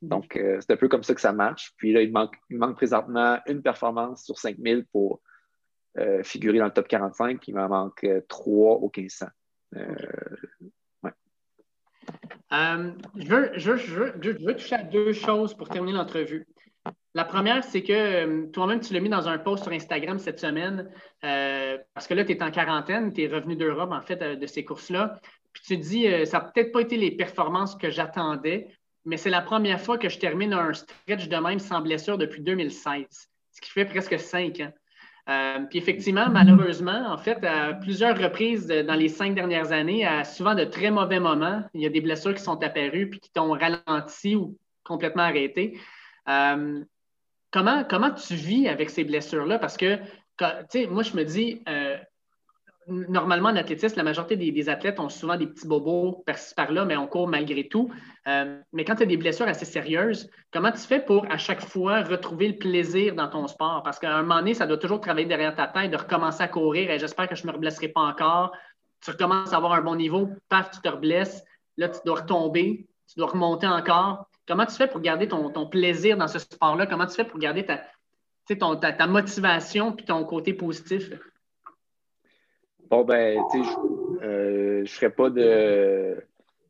Donc, euh, c'est un peu comme ça que ça marche. Puis là, il manque, il manque présentement une performance sur 5000 pour euh, figurer dans le top 45. Il m'en manque trois au 1500. Je, veux, je, veux, toucher à deux choses pour terminer l'entrevue. La première, c'est que toi-même, tu l'as mis dans un post sur Instagram cette semaine, parce que là, tu es en quarantaine, tu es revenu d'Europe, en fait, de ces courses-là. Puis tu dis, euh, ça n'a peut-être pas été les performances que j'attendais, mais c'est la première fois que je termine un stretch de même sans blessure depuis 2016, ce qui fait presque cinq ans. Euh, puis effectivement, malheureusement, en fait, à plusieurs reprises dans les cinq dernières années, à souvent de très mauvais moments, il y a des blessures qui sont apparues puis qui t'ont ralenti ou complètement arrêté. Euh, comment, comment tu vis avec ces blessures-là? Parce que, sais, moi, je me dis, normalement, en athlétisme, la majorité des, athlètes ont souvent des petits bobos par-ci par-là, mais on court malgré tout. Euh, mais quand tu as des blessures assez sérieuses, comment tu fais pour à chaque fois retrouver le plaisir dans ton sport? Parce qu'à un moment donné, ça doit toujours travailler derrière ta tête, de recommencer à courir et j'espère que je ne me reblesserai pas encore. Tu recommences à avoir un bon niveau, paf, tu te reblesses. Là, tu dois retomber, tu dois remonter encore. Comment tu fais pour garder ton, plaisir dans ce sport-là? Comment tu fais pour garder ta, ta, motivation puis ton côté positif? Bon, ben, tu sais, je ne euh, ferai pas de.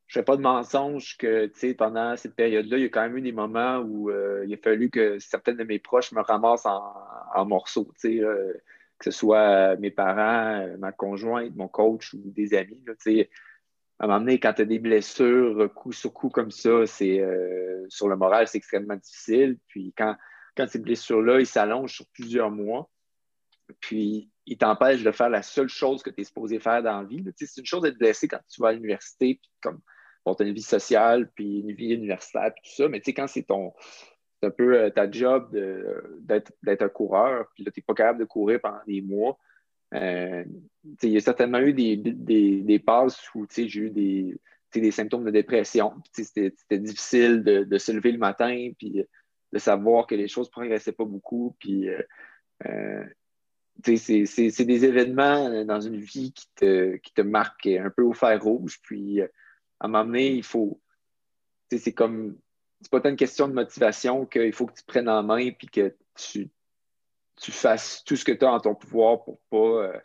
Je pas de mensonge que pendant cette période-là, il y a quand même eu des moments où euh, il a fallu que certains de mes proches me ramassent en, morceaux, que ce soit mes parents, ma conjointe, mon coach ou des amis. À un moment donné, quand tu as des blessures coup sur coup comme ça, c'est euh, sur le moral, c'est extrêmement difficile. Puis quand, quand ces blessures-là, ils s'allongent sur plusieurs mois, puis il t'empêche de faire la seule chose que tu es supposé faire dans la vie. C'est une chose d'être blessé quand tu vas à l'université, puis comme tu as une vie sociale, puis une vie universitaire, puis tout ça, mais quand c'est ton un peu euh, ta job d'être un coureur, puis là, tu n'es pas capable de courir pendant des mois. Euh, il y a certainement eu des, des, des passes où j'ai eu des, des symptômes de dépression. C'était difficile de, de, se lever le matin, puis de savoir que les choses ne progressaient pas beaucoup. Puis, euh, c'est des événements euh, dans une vie qui te, qui te marquent un peu au fer rouge. Puis, euh, à un moment donné, il faut. C'est comme. C'est pas tant une question de motivation qu'il faut que tu prennes en main et que tu, tu fasses tout ce que tu as en ton pouvoir pour pas. Euh,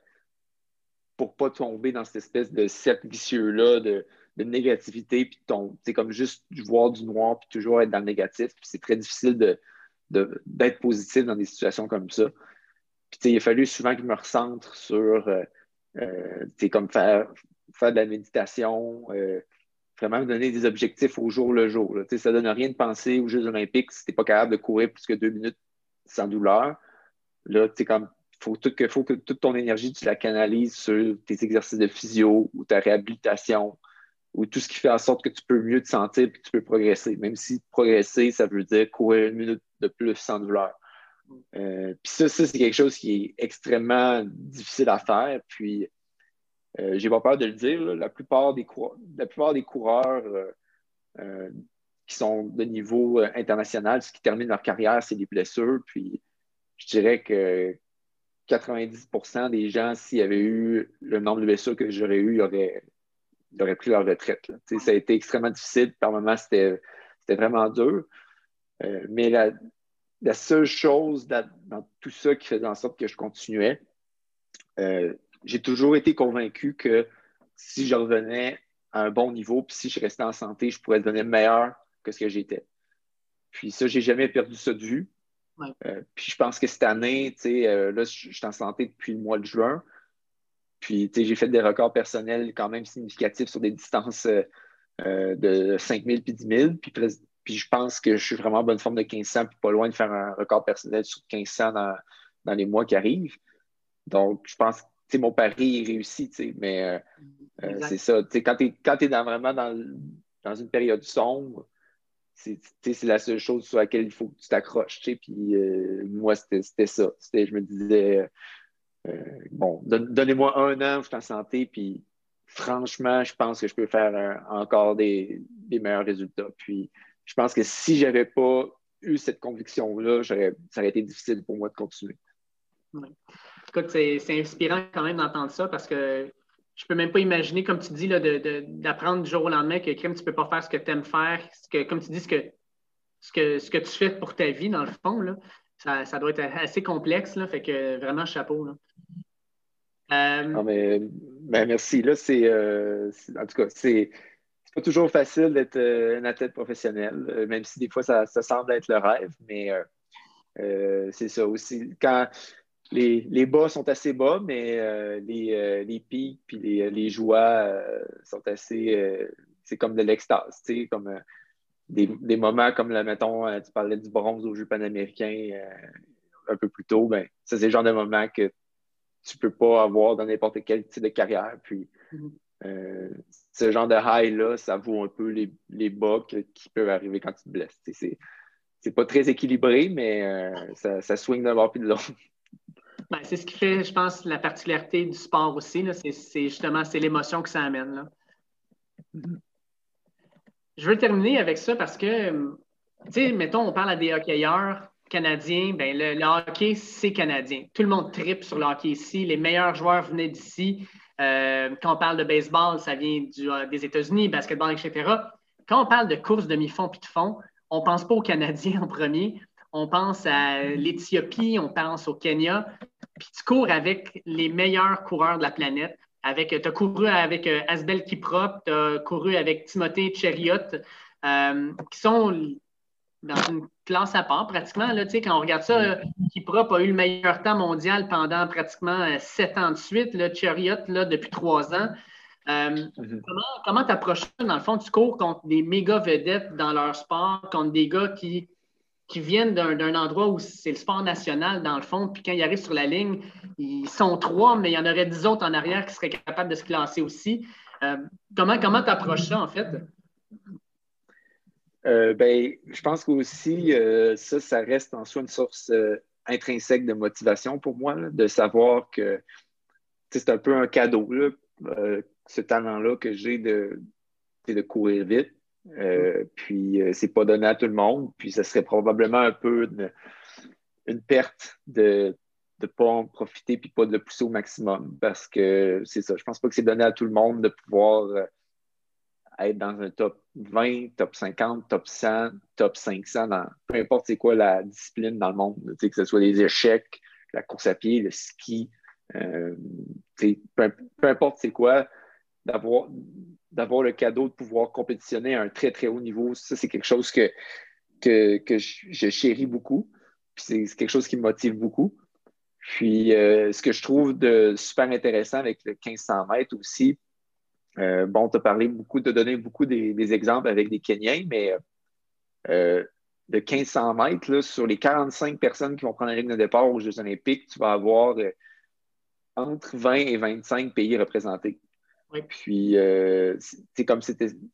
pour pas tomber dans cette espèce de cercle vicieux-là de, de, négativité, puis c'est comme juste voir du noir, puis toujours être dans le négatif. c'est très difficile de, d'être positif dans des situations comme ça. Puis, il a fallu souvent que je me recentre sur, euh, comme faire, faire de la méditation, vraiment me donner des objectifs au jour le jour. Ça ne donne rien de penser aux Jeux olympiques si tu n'es pas capable de courir plus que deux minutes sans douleur. Là, tu comme faut, que, faut que toute ton énergie, tu la canalises sur tes exercices de physio ou ta réhabilitation ou tout ce qui fait en sorte que tu peux mieux te sentir et que tu peux progresser. Même si progresser, ça veut dire courir une minute de plus sans douleur. Euh, puis ça, ça c'est quelque chose qui est extrêmement difficile à faire. Puis euh, j'ai pas peur de le dire, la, plupart des la plupart des coureurs euh, qui sont de niveau international, ce qui termine leur carrière, c'est des blessures. Puis je dirais que 90% des gens, s'il y avait eu le nombre de blessures que j'aurais eu, ils auraient, pris leur retraite. Ça a été extrêmement difficile. Par moments, c'était vraiment dur. Euh, mais la, seule chose dans, tout ça qui faisait en sorte que je continuais, euh, j'ai toujours été convaincu que si je revenais à un bon niveau, puis si je restais en santé, je pourrais devenir meilleur que ce que j'étais. Puis ça, j'ai jamais perdu ça de vue. Euh, puis je pense que cette année, euh, là, je suis en santé depuis le mois de juin. Puis j'ai fait des records personnels quand même significatifs sur des distances euh, de 5000 puis 10 000. Puis, puis, je pense que je suis vraiment en bonne forme de 1500, puis pas loin de faire un record personnel sur 1500 dans, dans les mois qui arrivent. Donc, je pense que mon pari est réussi, mais c'est ça. Quand tu es, dans, vraiment dans, dans une période sombre, c'est la seule chose sur laquelle il faut que tu t'accroches. Puis euh, moi, c'était ça. Je me disais, euh, bon, donnez-moi un an, je suis en santé, puis franchement, je pense que je peux faire encore des, meilleurs résultats. Puis je pense que si je n'avais pas eu cette conviction-là, ça aurait été difficile pour moi de continuer. Écoute, c'est inspirant quand même d'entendre ça parce que je peux même pas imaginer, comme tu dis, d'apprendre du jour au lendemain que crime, tu peux pas faire ce que tu aimes faire, ce que, comme tu dis, ce que, ce, que, ce que tu fais pour ta vie, dans le fond, là, ça, doit être assez complexe. Là, fait que vraiment, chapeau. Là. Euh, non, mais, ben, merci. Là, c'est, euh, en tout cas, c'est, pas toujours facile d'être euh, un athlète professionnel, même si des fois ça, ça semble être le rêve, mais c'est ça aussi. Quand, les, bas sont assez bas, mais euh, les, euh, les, pics puis les, les joies euh, sont assez. c'est comme de l'extase, tu sais, comme des, moments comme, là, mettons, tu parlais du bronze aux Jeux panaméricains un peu plus tôt, ben, ça, c'est le genre de moment que tu ne peux pas avoir dans n'importe quel type de carrière. Puis, mm-hmm. Ce genre de high-là, ça vaut un peu les, les bas qui peuvent arriver quand tu te blesses. C'est pas très équilibré, mais ça, ça swing d'un bord puis de l'autre. Ben, c'est ce qui fait, je pense, la particularité du sport aussi. C'est justement c'est l'émotion que ça amène. Je veux terminer avec ça parce que, tu sais, mettons, on parle à des hockeyeurs canadiens. Ben, le, hockey, c'est canadien. Tout le monde tripe sur le hockey ici. Les meilleurs joueurs venaient d'ici. Euh, quand on parle de baseball, ça vient euh, des États-Unis, basketball, etc. Quand on parle de course demi-fond puis de fond, on ne pense pas aux Canadiens en premier on pense à l'Éthiopie, on pense au Kenya, puis tu cours avec les meilleurs coureurs de la planète. tu as couru avec euh, Asbel Kiprop, tu as couru avec Timothée Cheriot, qui sont dans une classe à part pratiquement. Là, quand on regarde ça, Kiprop a eu le meilleur temps mondial pendant pratiquement euh, sept ans de suite, là, Chariot là, depuis trois ans. Mm-hmm. Comment tu approches ça? Dans le fond, tu cours contre des méga vedettes dans leur sport, contre des gars qui qui viennent d'un endroit où c'est le sport national, dans le fond, puis quand ils arrivent sur la ligne, ils sont trois, mais il y en aurait dix autres en arrière qui seraient capables de se classer aussi. Euh, comment comment tu approches ça, en fait? Euh, ben, je pense qu'aussi, euh, ça, ça reste en soi une source intrinsèque de motivation pour moi, de savoir que c'est un peu un cadeau, ce talent-là que j'ai de, de courir vite. Euh, puis euh, c'est pas donné à tout le monde. Puis ce serait probablement un peu une, perte de ne pas en profiter puis pas de le pousser au maximum. Parce que c'est ça, je pense pas que c'est donné à tout le monde de pouvoir euh, être dans un top 20, top 50, top 100, top 500, dans, peu importe c'est quoi la discipline dans le monde, que ce soit les échecs, la course à pied, le ski, peu, peu, importe c'est quoi, d'avoir d'avoir le cadeau de pouvoir compétitionner à un très, très haut niveau. Ça, c'est quelque chose que, que, je, chéris beaucoup. c'est quelque chose qui me motive beaucoup. Puis, euh, ce que je trouve de super intéressant avec le 1500 mètres aussi, euh, bon, tu as parlé beaucoup, tu as donné beaucoup des, exemples avec des Kenyans, mais euh, de 1500 mètres, là, sur les 45 personnes qui vont prendre la ligne de départ aux Jeux Olympiques, tu vas avoir entre 20 et 25 pays représentés. Puis, c'est comme,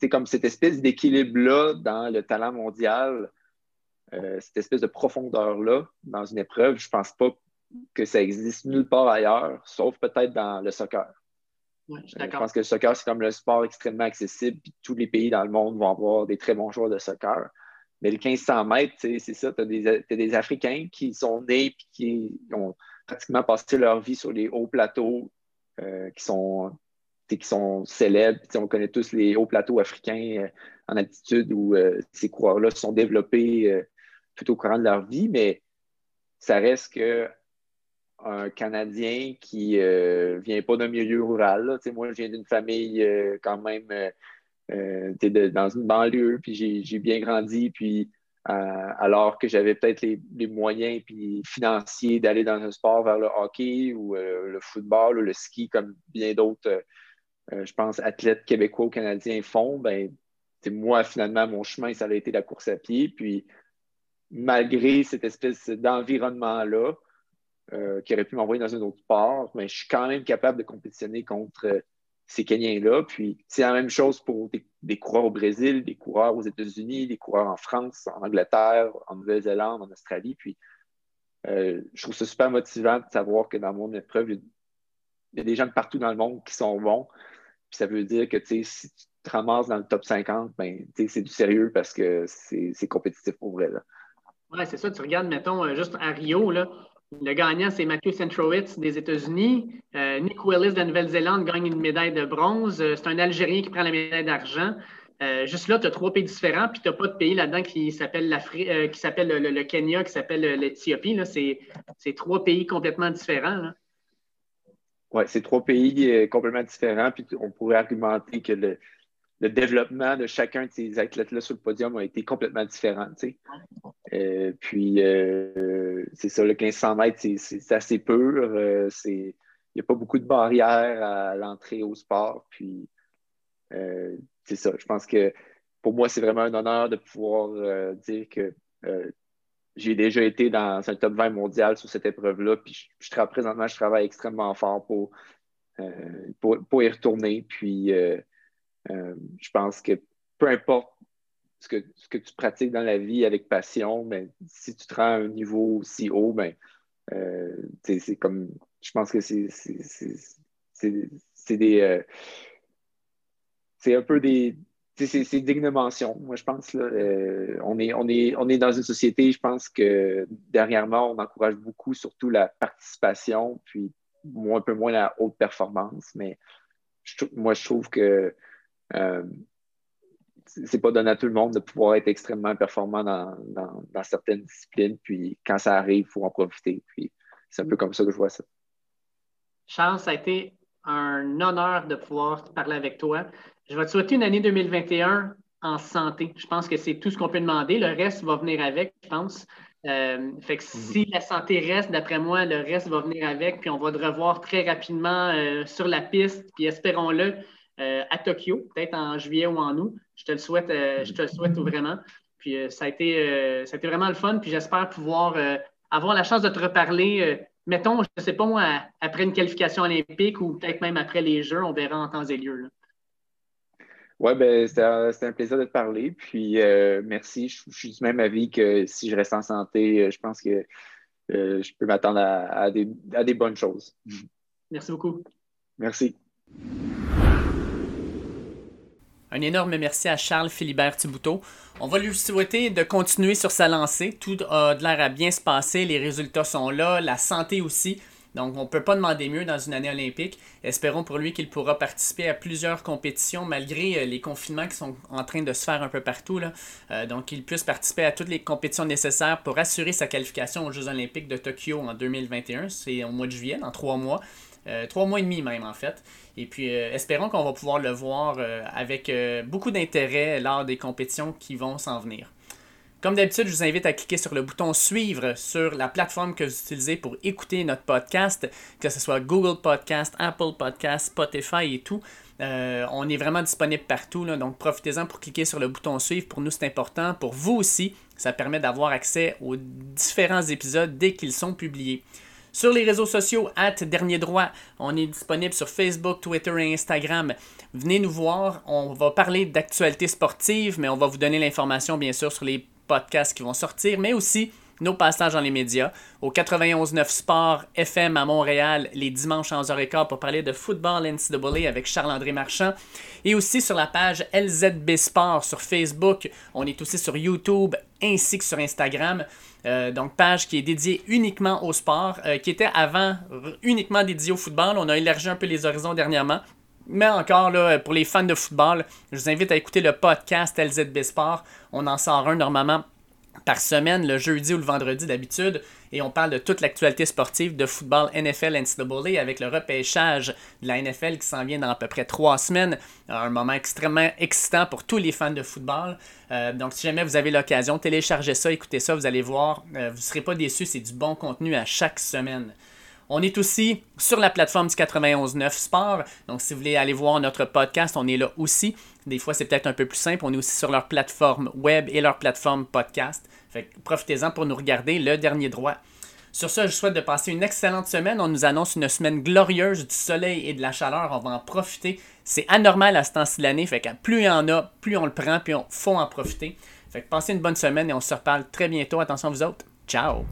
comme, cette espèce d'équilibre-là dans le talent mondial euh, cette espèce de profondeur-là dans une épreuve, je ne pense pas que ça existe nulle part ailleurs, sauf peut-être dans le soccer. Euh, je, pense que le soccer, c'est comme le sport extrêmement accessible, puis tous les pays dans le monde vont avoir des très bons joueurs de soccer. Mais le 1500 mètres, c'est ça, tu as, des Africains qui sont nés et qui ont pratiquement passé leur vie sur les hauts plateaux euh, qui, sont, qui sont célèbres. on connaît tous les hauts plateaux africains en altitude où ces coureurs-là se sont développés tout au courant de leur vie, mais ça reste que un Canadien qui ne euh, vient pas d'un milieu rural. Moi, je viens d'une famille euh, quand même euh, dans une banlieue, puis j'ai bien grandi, puis alors que j'avais peut-être les, moyens puis financiers d'aller dans un sport vers le hockey ou le football ou le ski, comme bien d'autres, je pense, athlètes québécois ou canadiens font, ben, moi, finalement, mon chemin, ça a été la course à pied. Puis malgré cette espèce d'environnement-là, euh, qui aurait pu m'envoyer dans un autre sport, mais je suis quand même capable de compétitionner contre euh, ces Kenyans-là. Puis c'est la même chose pour des, coureurs au Brésil, des coureurs aux États-Unis, des coureurs en France, en Angleterre, en Nouvelle-Zélande, en Australie. Puis euh, je trouve ça super motivant de savoir que dans mon épreuve, il y a des gens de partout dans le monde qui sont bons. Puis ça veut dire que si tu te ramasses dans le top 50, ben, c'est du sérieux parce que c'est compétitif pour vrai. Oui, c'est ça. Tu regardes, mettons, juste à Rio, là, le gagnant, c'est Matthew Centrowitz des États-Unis. Euh, Nick Willis de la Nouvelle-Zélande gagne une médaille de bronze. Euh, c'est un Algérien qui prend la médaille d'argent. juste là, tu as trois pays différents, puis tu n'as pas de pays là-dedans qui s'appelle qui s'appelle le, Kenya, qui s'appelle l'Éthiopie. C'est trois pays complètement différents. Oui, c'est trois pays complètement différents. Puis on pourrait argumenter que le, le développement de chacun de ces athlètes-là sur le podium a été complètement différent. Euh, puis, euh, c'est ça, le 1500 mètres, c'est assez pur. Euh, il n'y a pas beaucoup de barrières à l'entrée au sport. Puis, c'est ça. Je pense que pour moi, c'est vraiment un honneur de pouvoir dire que j'ai déjà été dans un top 20 mondial sur cette épreuve-là. Puis, je, présentement, je travaille extrêmement fort pour, pour, pour, y retourner. Puis, euh, je pense que peu importe ce que, tu pratiques dans la vie avec passion, mais si tu te rends à un niveau aussi haut, ben, euh, c'est comme. Je pense que c'est des. Euh, c'est un peu des. C'est digne de mention, moi, je pense. Là, on, est, on, est, on est dans une société, je pense que dernièrement, on encourage beaucoup surtout la participation, puis un peu moins la haute performance. Mais moi, je trouve que euh, c'est pas donné à tout le monde de pouvoir être extrêmement performant dans, certaines disciplines. Puis quand ça arrive, il faut en profiter. Puis c'est un peu comme ça que je vois ça. Charles, ça a été un honneur de pouvoir parler avec toi. Je vais te souhaiter une année 2021 en santé. Je pense que c'est tout ce qu'on peut demander. Le reste va venir avec, je pense. Euh, fait que si mhm. la santé reste, d'après moi, le reste va venir avec, puis on va te revoir très rapidement euh, sur la piste, puis espérons-le, à Tokyo, peut-être en juillet ou en août. Je te le souhaite, euh, je te le souhaite vraiment. Puis euh, ça, a été, ça a été vraiment le fun. Puis j'espère pouvoir avoir la chance de te reparler. mettons, je ne sais pas moi, après une qualification olympique ou peut-être même après les Jeux, on verra en temps et lieu. Oui, ben, c'était un, plaisir de te parler. Puis merci. Je, suis du même avis que si je reste en santé, je pense que je peux m'attendre à, des, à des bonnes choses. Merci beaucoup. Merci. Un énorme merci à Charles Philibert Thibouteau. On va lui souhaiter de continuer sur sa lancée. Tout a l'air à bien se passer, les résultats sont là, la santé aussi. Donc, on ne peut pas demander mieux dans une année olympique. Espérons pour lui qu'il pourra participer à plusieurs compétitions malgré euh, les confinements qui sont en train de se faire un peu partout. Euh, donc, qu'il puisse participer à toutes les compétitions nécessaires pour assurer sa qualification aux Jeux olympiques de Tokyo en 2021. C'est au mois de juillet, dans trois mois. Euh, trois mois et demi même en fait. Et puis euh, espérons qu'on va pouvoir le voir euh, avec beaucoup d'intérêt lors des compétitions qui vont s'en venir. Comme d'habitude, je vous invite à cliquer sur le bouton suivre sur la plateforme que vous utilisez pour écouter notre podcast, que ce soit Google Podcast, Apple Podcast, Spotify et tout. On est vraiment disponible partout, donc profitez-en pour cliquer sur le bouton suivre. Pour nous, c'est important. Pour vous aussi, ça permet d'avoir accès aux différents épisodes dès qu'ils sont publiés. Sur les réseaux sociaux, at Dernier Droit, on est disponible sur Facebook, Twitter et Instagram. Venez nous voir, on va parler d'actualité sportive, mais on va vous donner l'information bien sûr sur les podcasts qui vont sortir, mais aussi nos passages dans les médias. Au 91.9 Sport FM à Montréal, les dimanches à 11h15 pour parler de football NCAA avec Charles-André Marchand. Et aussi sur la page LZB Sport sur Facebook. On est aussi sur YouTube ainsi que sur Instagram. Euh, donc, page qui est dédiée uniquement au sport, euh, qui était avant uniquement dédiée au football. On a élargi un peu les horizons dernièrement. Mais encore, pour les fans de football, je vous invite à écouter le podcast LZB Sport. On en sort un normalement par semaine, le jeudi ou le vendredi d'habitude, et on parle de toute l'actualité sportive de football NFL NCAA avec le repêchage de la NFL qui s'en vient dans à peu près trois semaines. Un moment extrêmement excitant pour tous les fans de football. Euh, donc, si jamais vous avez l'occasion, téléchargez ça, écoutez ça, vous allez voir, euh, vous ne serez pas déçus, c'est du bon contenu à chaque semaine. On est aussi sur la plateforme du 91.9 Sport. Donc, si vous voulez aller voir notre podcast, on est là aussi. Des fois, c'est peut-être un peu plus simple. On est aussi sur leur plateforme web et leur plateforme podcast. Profitez-en pour nous regarder le dernier droit. Sur ce, je souhaite de passer une excellente semaine. On nous annonce une semaine glorieuse du soleil et de la chaleur. On va en profiter. C'est anormal à ce temps-ci de l'année. Fait que plus il y en a, plus on le prend, puis on faut en profiter. Fait que passez une bonne semaine et on se reparle très bientôt. Attention vous autres. Ciao!